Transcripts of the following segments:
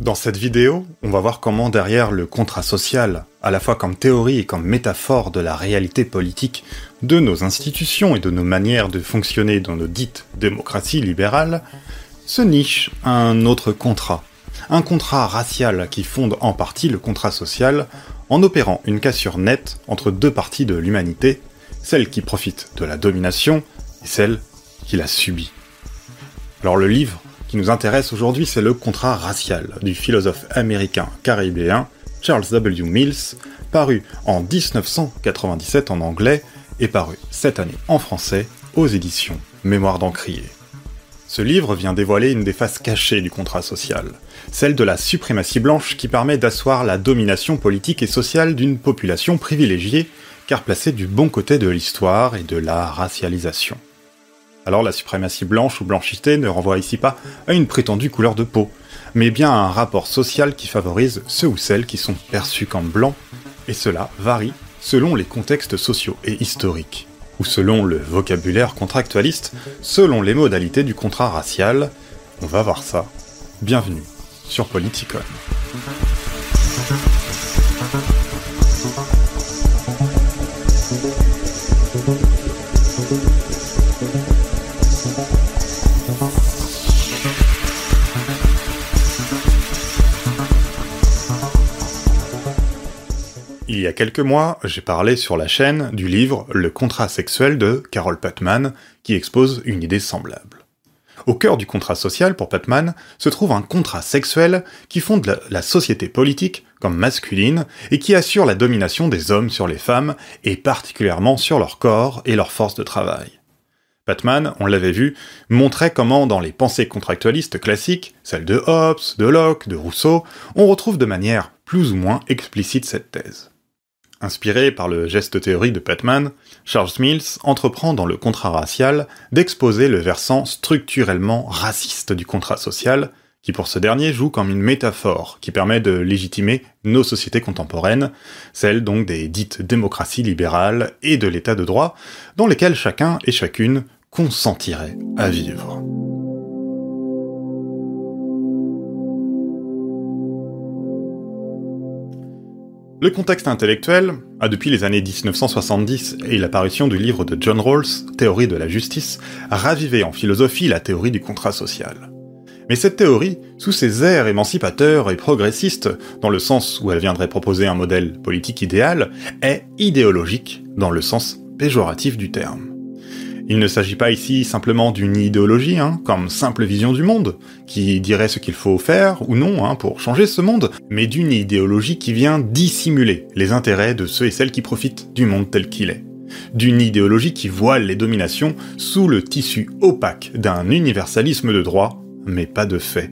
Dans cette vidéo, on va voir comment derrière le contrat social, à la fois comme théorie et comme métaphore de la réalité politique de nos institutions et de nos manières de fonctionner dans nos dites démocraties libérales, se niche un autre contrat. Un contrat racial qui fonde en partie le contrat social en opérant une cassure nette entre deux parties de l'humanité, celle qui profite de la domination et celle qui la subit. Alors le livre qui nous intéresse aujourd'hui, c'est le contrat racial du philosophe américain caribéen Charles W. Mills, paru en 1997 en anglais et paru cette année en français aux éditions Mémoire d'Encrier. Ce livre vient dévoiler une des faces cachées du contrat social, celle de la suprématie blanche qui permet d'asseoir la domination politique et sociale d'une population privilégiée, car placée du bon côté de l'histoire et de la racialisation. Alors la suprématie blanche ou blanchité ne renvoie ici pas à une prétendue couleur de peau, mais bien à un rapport social qui favorise ceux ou celles qui sont perçus comme blancs, et cela varie selon les contextes sociaux et historiques, ou selon le vocabulaire contractualiste, selon les modalités du contrat racial. On va voir ça. Bienvenue sur Politicon. Il y a quelques mois, j'ai parlé sur la chaîne du livre Le contrat sexuel de Carol Patman, qui expose une idée semblable. Au cœur du contrat social pour Patman se trouve un contrat sexuel qui fonde la société politique comme masculine et qui assure la domination des hommes sur les femmes et particulièrement sur leur corps et leur force de travail. Patman, on l'avait vu, montrait comment dans les pensées contractualistes classiques, celles de Hobbes, de Locke, de Rousseau, on retrouve de manière plus ou moins explicite cette thèse. Inspiré par le geste théorique de Patman, Charles Mills entreprend dans le contrat racial d'exposer le versant structurellement raciste du contrat social, qui pour ce dernier joue comme une métaphore qui permet de légitimer nos sociétés contemporaines, celles donc des dites démocraties libérales et de l'état de droit, dans lesquelles chacun et chacune consentirait à vivre. Le contexte intellectuel a depuis les années 1970 et l'apparition du livre de John Rawls, Théorie de la justice, ravivé en philosophie la théorie du contrat social. Mais cette théorie, sous ses airs émancipateurs et progressistes, dans le sens où elle viendrait proposer un modèle politique idéal, est idéologique dans le sens péjoratif du terme. Il ne s'agit pas ici simplement d'une idéologie, hein, comme simple vision du monde, qui dirait ce qu'il faut faire ou non hein, pour changer ce monde, mais d'une idéologie qui vient dissimuler les intérêts de ceux et celles qui profitent du monde tel qu'il est. D'une idéologie qui voile les dominations sous le tissu opaque d'un universalisme de droit, mais pas de fait.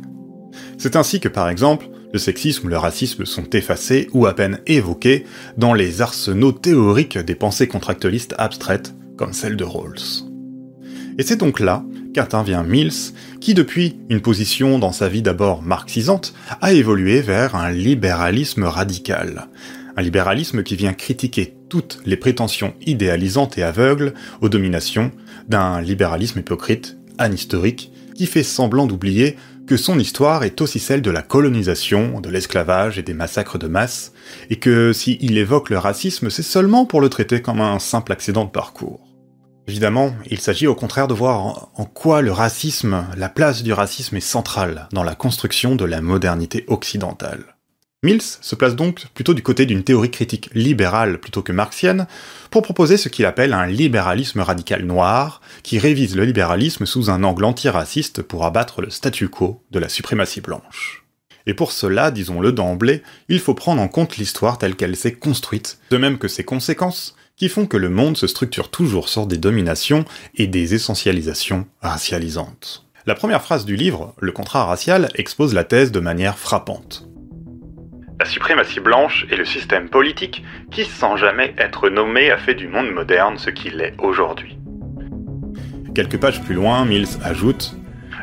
C'est ainsi que par exemple, le sexisme ou le racisme sont effacés ou à peine évoqués dans les arsenaux théoriques des pensées contractualistes abstraites comme celle de Rawls. Et c'est donc là qu'intervient Mills, qui depuis une position dans sa vie d'abord marxisante, a évolué vers un libéralisme radical. Un libéralisme qui vient critiquer toutes les prétentions idéalisantes et aveugles aux dominations d'un libéralisme hypocrite, anhistorique, qui fait semblant d'oublier que son histoire est aussi celle de la colonisation, de l'esclavage et des massacres de masse, et que s'il évoque le racisme, c'est seulement pour le traiter comme un simple accident de parcours. Évidemment, il s'agit au contraire de voir en quoi le racisme, la place du racisme est centrale dans la construction de la modernité occidentale. Mills se place donc plutôt du côté d'une théorie critique libérale plutôt que marxienne, pour proposer ce qu'il appelle un libéralisme radical noir, qui révise le libéralisme sous un angle antiraciste pour abattre le statu quo de la suprématie blanche. Et pour cela, disons-le d'emblée, il faut prendre en compte l'histoire telle qu'elle s'est construite, de même que ses conséquences, qui font que le monde se structure toujours sur des dominations et des essentialisations racialisantes. La première phrase du livre, Le contrat racial, expose la thèse de manière frappante. La suprématie blanche est le système politique qui, sans jamais être nommé, a fait du monde moderne ce qu'il est aujourd'hui. Quelques pages plus loin, Mills ajoute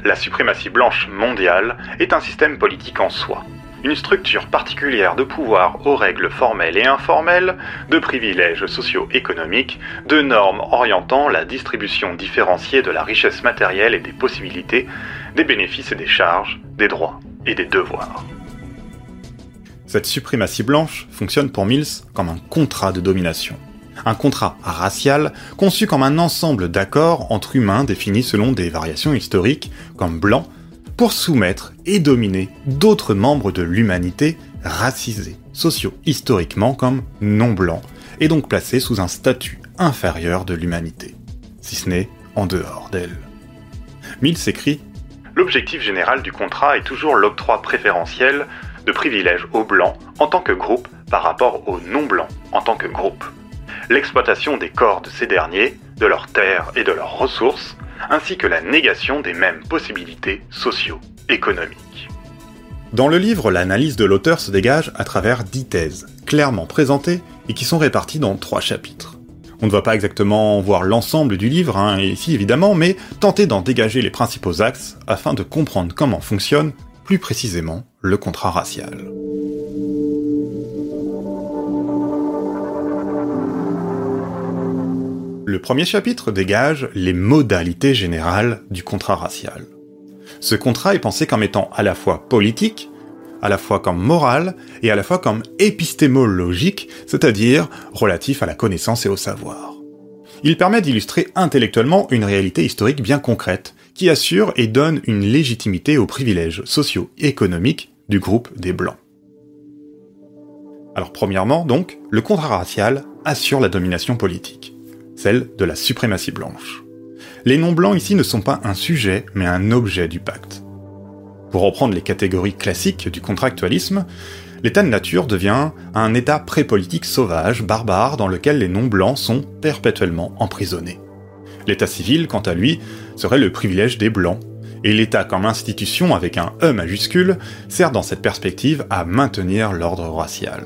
La suprématie blanche mondiale est un système politique en soi, une structure particulière de pouvoir aux règles formelles et informelles, de privilèges socio-économiques, de normes orientant la distribution différenciée de la richesse matérielle et des possibilités, des bénéfices et des charges, des droits et des devoirs. Cette suprématie blanche fonctionne pour Mills comme un contrat de domination. Un contrat racial conçu comme un ensemble d'accords entre humains définis selon des variations historiques, comme blanc, pour soumettre et dominer d'autres membres de l'humanité racisés, socio-historiquement comme non blancs, et donc placés sous un statut inférieur de l'humanité, si ce n'est en dehors d'elle. Mills écrit L'objectif général du contrat est toujours l'octroi préférentiel de privilèges aux blancs en tant que groupe par rapport aux non-blancs en tant que groupe. L'exploitation des corps de ces derniers, de leurs terres et de leurs ressources, ainsi que la négation des mêmes possibilités socio-économiques. Dans le livre, l'analyse de l'auteur se dégage à travers dix thèses, clairement présentées et qui sont réparties dans trois chapitres. On ne va pas exactement voir l'ensemble du livre, hein, ici évidemment, mais tenter d'en dégager les principaux axes afin de comprendre comment fonctionne, plus précisément, le contrat racial. Le premier chapitre dégage les modalités générales du contrat racial. Ce contrat est pensé comme étant à la fois politique, à la fois comme moral et à la fois comme épistémologique, c'est-à-dire relatif à la connaissance et au savoir. Il permet d'illustrer intellectuellement une réalité historique bien concrète, qui assure et donne une légitimité aux privilèges socio-économiques du groupe des Blancs. Alors premièrement, donc, le contrat racial assure la domination politique, celle de la suprématie blanche. Les non-blancs ici ne sont pas un sujet, mais un objet du pacte. Pour reprendre les catégories classiques du contractualisme, l'état de nature devient un état pré-politique sauvage, barbare, dans lequel les non-blancs sont perpétuellement emprisonnés. L'état civil, quant à lui, serait le privilège des blancs, et l'État comme institution avec un E majuscule sert dans cette perspective à maintenir l'ordre racial.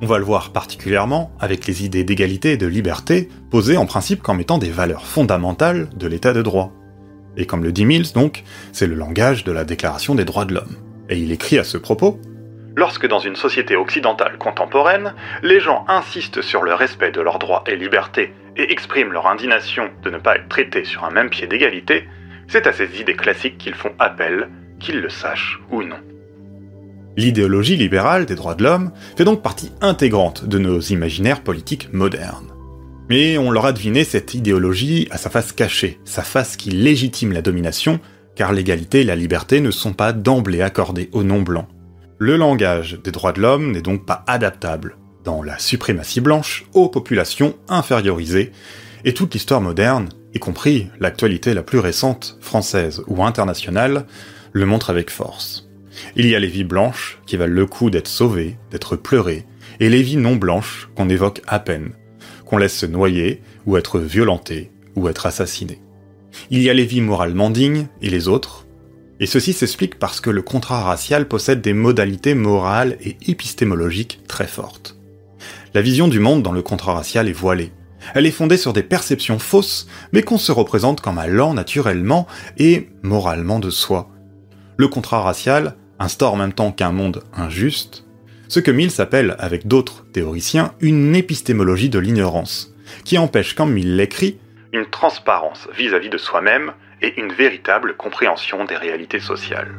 On va le voir particulièrement avec les idées d'égalité et de liberté posées en principe comme étant des valeurs fondamentales de l'état de droit. Et comme le dit Mills donc, c'est le langage de la Déclaration des droits de l'homme. Et il écrit à ce propos Lorsque dans une société occidentale contemporaine, les gens insistent sur le respect de leurs droits et libertés et expriment leur indignation de ne pas être traités sur un même pied d'égalité, c'est à ces idées classiques qu'ils font appel, qu'ils le sachent ou non. L'idéologie libérale des droits de l'homme fait donc partie intégrante de nos imaginaires politiques modernes. Mais on leur a deviné cette idéologie à sa face cachée, sa face qui légitime la domination, car l'égalité et la liberté ne sont pas d'emblée accordées aux non-blancs. Le langage des droits de l'homme n'est donc pas adaptable la suprématie blanche aux populations infériorisées, et toute l'histoire moderne, y compris l'actualité la plus récente, française ou internationale, le montre avec force. Il y a les vies blanches qui valent le coup d'être sauvées, d'être pleurées, et les vies non blanches qu'on évoque à peine, qu'on laisse se noyer, ou être violentées, ou être assassinées. Il y a les vies moralement dignes et les autres, et ceci s'explique parce que le contrat racial possède des modalités morales et épistémologiques très fortes. La vision du monde dans le contrat racial est voilée. Elle est fondée sur des perceptions fausses, mais qu'on se représente comme allant naturellement et moralement de soi. Le contrat racial instaure en même temps qu'un monde injuste, ce que Mill s'appelle, avec d'autres théoriciens, une épistémologie de l'ignorance, qui empêche, comme Mill l'écrit, une transparence vis-à-vis -vis de soi-même et une véritable compréhension des réalités sociales.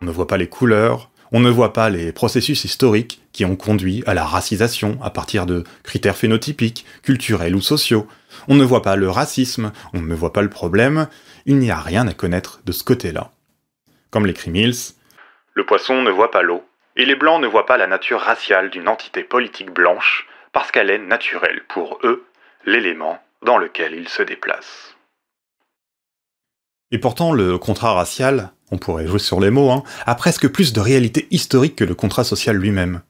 On ne voit pas les couleurs, on ne voit pas les processus historiques qui ont conduit à la racisation à partir de critères phénotypiques, culturels ou sociaux. On ne voit pas le racisme, on ne voit pas le problème, il n'y a rien à connaître de ce côté-là. Comme l'écrit Mills, Le poisson ne voit pas l'eau, et les blancs ne voient pas la nature raciale d'une entité politique blanche, parce qu'elle est naturelle pour eux, l'élément dans lequel ils se déplacent. Et pourtant, le contrat racial, on pourrait jouer sur les mots, hein, a presque plus de réalité historique que le contrat social lui-même.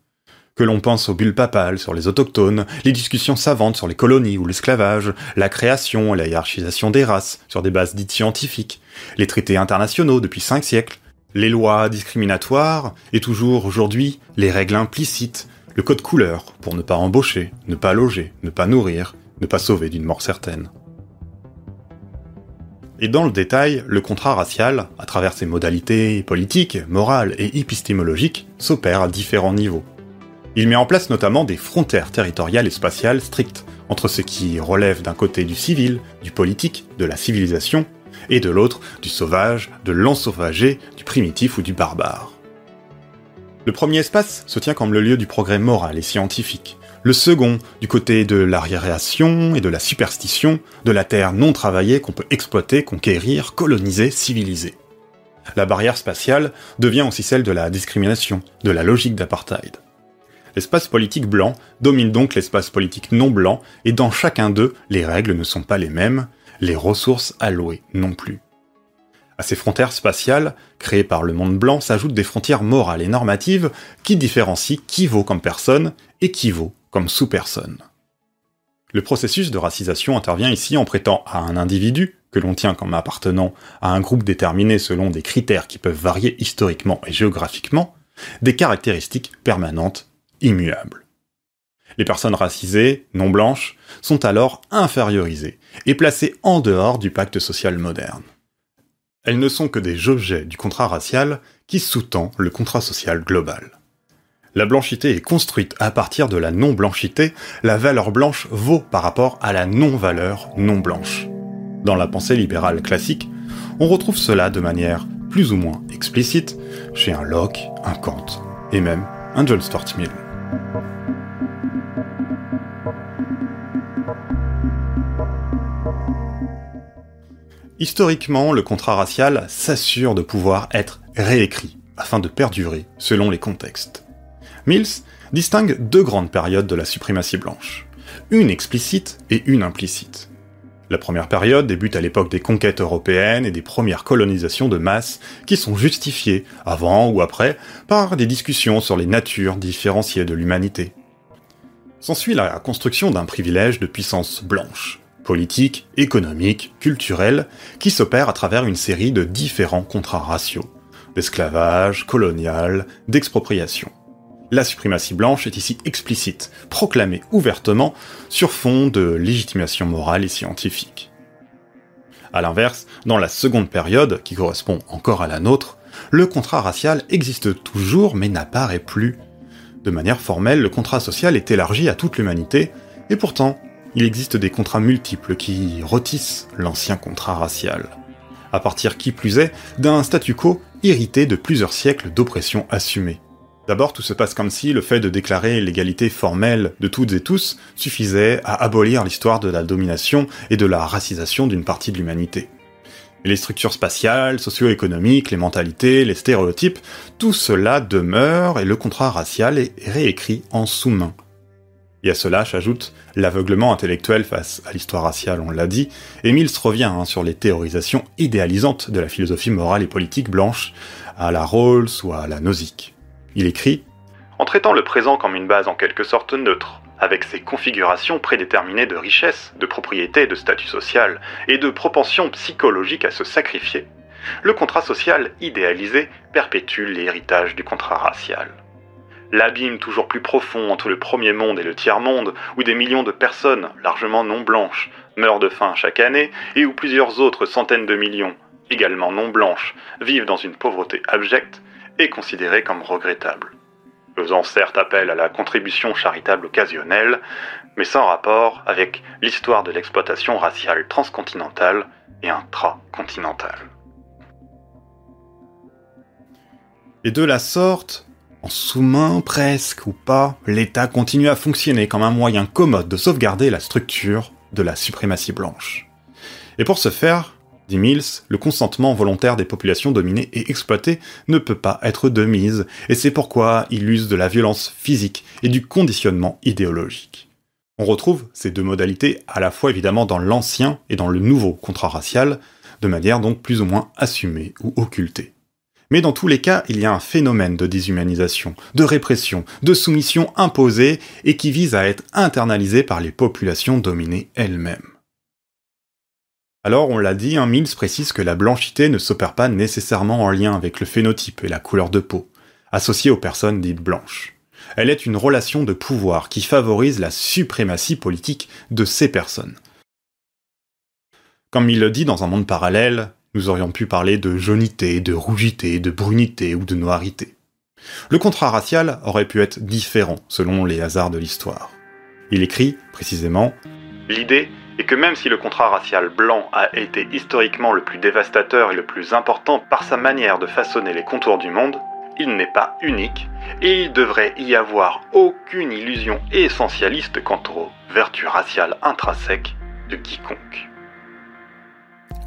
Que l'on pense aux bulles papales sur les autochtones, les discussions savantes sur les colonies ou l'esclavage, la création et la hiérarchisation des races sur des bases dites scientifiques, les traités internationaux depuis cinq siècles, les lois discriminatoires, et toujours aujourd'hui les règles implicites, le code couleur pour ne pas embaucher, ne pas loger, ne pas nourrir, ne pas sauver d'une mort certaine. Et dans le détail, le contrat racial, à travers ses modalités politiques, morales et épistémologiques, s'opère à différents niveaux. Il met en place notamment des frontières territoriales et spatiales strictes entre ce qui relève d'un côté du civil, du politique, de la civilisation, et de l'autre du sauvage, de l'ensauvagé, du primitif ou du barbare. Le premier espace se tient comme le lieu du progrès moral et scientifique, le second du côté de l'arriération et de la superstition, de la terre non travaillée qu'on peut exploiter, conquérir, coloniser, civiliser. La barrière spatiale devient aussi celle de la discrimination, de la logique d'apartheid. L'espace politique blanc domine donc l'espace politique non blanc, et dans chacun d'eux, les règles ne sont pas les mêmes, les ressources allouées non plus. À ces frontières spatiales, créées par le monde blanc, s'ajoutent des frontières morales et normatives qui différencient qui vaut comme personne et qui vaut comme sous-personne. Le processus de racisation intervient ici en prêtant à un individu, que l'on tient comme appartenant à un groupe déterminé selon des critères qui peuvent varier historiquement et géographiquement, des caractéristiques permanentes, immuables. Les personnes racisées, non blanches, sont alors infériorisées et placées en dehors du pacte social moderne. Elles ne sont que des objets du contrat racial qui sous-tend le contrat social global. La blanchité est construite à partir de la non-blanchité, la valeur blanche vaut par rapport à la non-valeur non blanche. Dans la pensée libérale classique, on retrouve cela de manière plus ou moins explicite chez un Locke, un Kant et même un John Stuart Mill. Historiquement, le contrat racial s'assure de pouvoir être réécrit afin de perdurer selon les contextes. Mills distingue deux grandes périodes de la suprématie blanche, une explicite et une implicite. La première période débute à l'époque des conquêtes européennes et des premières colonisations de masse qui sont justifiées, avant ou après, par des discussions sur les natures différenciées de l'humanité. S'ensuit la construction d'un privilège de puissance blanche, politique, économique, culturelle, qui s'opère à travers une série de différents contrats raciaux, d'esclavage, colonial, d'expropriation la suprématie blanche est ici explicite, proclamée ouvertement sur fond de légitimation morale et scientifique. A l'inverse, dans la seconde période, qui correspond encore à la nôtre, le contrat racial existe toujours mais n'apparaît plus. De manière formelle, le contrat social est élargi à toute l'humanité, et pourtant, il existe des contrats multiples qui rôtissent l'ancien contrat racial. À partir qui plus est d'un statu quo irrité de plusieurs siècles d'oppression assumée. D'abord, tout se passe comme si le fait de déclarer l'égalité formelle de toutes et tous suffisait à abolir l'histoire de la domination et de la racisation d'une partie de l'humanité. les structures spatiales, socio-économiques, les mentalités, les stéréotypes, tout cela demeure et le contrat racial est réécrit en sous-main. Et à cela s'ajoute l'aveuglement intellectuel face à l'histoire raciale, on l'a dit, et Mills revient hein, sur les théorisations idéalisantes de la philosophie morale et politique blanche, à la Rawls ou à la Nozick. Il écrit En traitant le présent comme une base en quelque sorte neutre, avec ses configurations prédéterminées de richesse, de propriété, de statut social et de propension psychologique à se sacrifier, le contrat social idéalisé perpétue l'héritage du contrat racial. L'abîme toujours plus profond entre le premier monde et le tiers-monde, où des millions de personnes, largement non blanches, meurent de faim chaque année, et où plusieurs autres centaines de millions, également non blanches, vivent dans une pauvreté abjecte, est considéré comme regrettable, faisant certes appel à la contribution charitable occasionnelle, mais sans rapport avec l'histoire de l'exploitation raciale transcontinentale et intracontinentale. Et de la sorte, en sous-main presque ou pas, l'État continue à fonctionner comme un moyen commode de sauvegarder la structure de la suprématie blanche. Et pour ce faire, dit Mills, le consentement volontaire des populations dominées et exploitées ne peut pas être de mise, et c'est pourquoi il use de la violence physique et du conditionnement idéologique. On retrouve ces deux modalités à la fois évidemment dans l'ancien et dans le nouveau contrat racial, de manière donc plus ou moins assumée ou occultée. Mais dans tous les cas, il y a un phénomène de déshumanisation, de répression, de soumission imposée et qui vise à être internalisé par les populations dominées elles-mêmes. Alors, on l'a dit, un Mills précise que la blanchité ne s'opère pas nécessairement en lien avec le phénotype et la couleur de peau, associée aux personnes dites blanches. Elle est une relation de pouvoir qui favorise la suprématie politique de ces personnes. Comme il le dit dans un monde parallèle, nous aurions pu parler de jaunité, de rougité, de brunité ou de noirité. Le contrat racial aurait pu être différent selon les hasards de l'histoire. Il écrit, précisément, L'idée et que même si le contrat racial blanc a été historiquement le plus dévastateur et le plus important par sa manière de façonner les contours du monde, il n'est pas unique, et il devrait y avoir aucune illusion essentialiste quant aux vertus raciales intrinsèques de quiconque.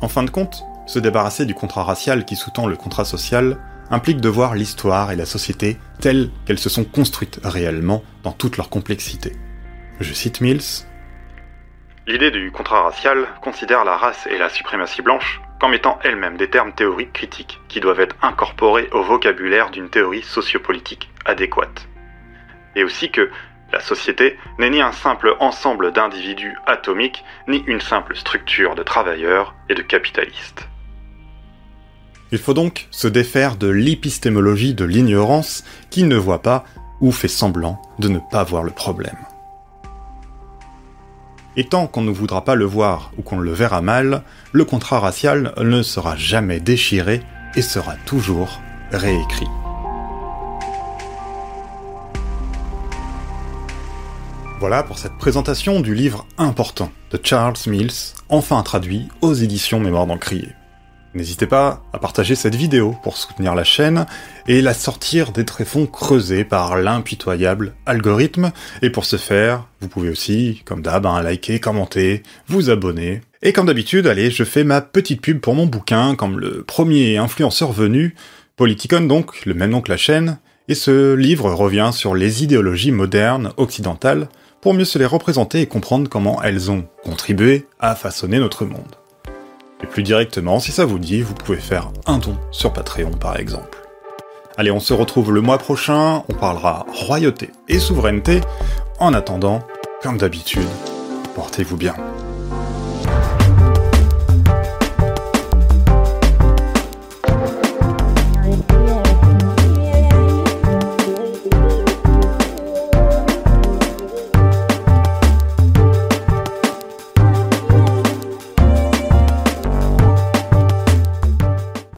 En fin de compte, se débarrasser du contrat racial qui sous-tend le contrat social implique de voir l'histoire et la société telles qu'elles se sont construites réellement dans toute leur complexité. Je cite Mills. L'idée du contrat racial considère la race et la suprématie blanche comme étant elles-mêmes des termes théoriques critiques qui doivent être incorporés au vocabulaire d'une théorie sociopolitique adéquate. Et aussi que la société n'est ni un simple ensemble d'individus atomiques, ni une simple structure de travailleurs et de capitalistes. Il faut donc se défaire de l'épistémologie de l'ignorance qui ne voit pas ou fait semblant de ne pas voir le problème. Et tant qu'on ne voudra pas le voir ou qu'on le verra mal, le contrat racial ne sera jamais déchiré et sera toujours réécrit. Voilà pour cette présentation du livre important de Charles Mills, enfin traduit aux éditions Mémoire d'Encrier. N'hésitez pas à partager cette vidéo pour soutenir la chaîne et la sortir des tréfonds creusés par l'impitoyable algorithme. Et pour ce faire, vous pouvez aussi, comme d'hab, hein, liker, commenter, vous abonner. Et comme d'habitude, allez, je fais ma petite pub pour mon bouquin, comme le premier influenceur venu, Politicon donc, le même nom que la chaîne, et ce livre revient sur les idéologies modernes occidentales pour mieux se les représenter et comprendre comment elles ont contribué à façonner notre monde. Plus directement, si ça vous dit, vous pouvez faire un don sur Patreon par exemple. Allez, on se retrouve le mois prochain, on parlera royauté et souveraineté. En attendant, comme d'habitude, portez-vous bien.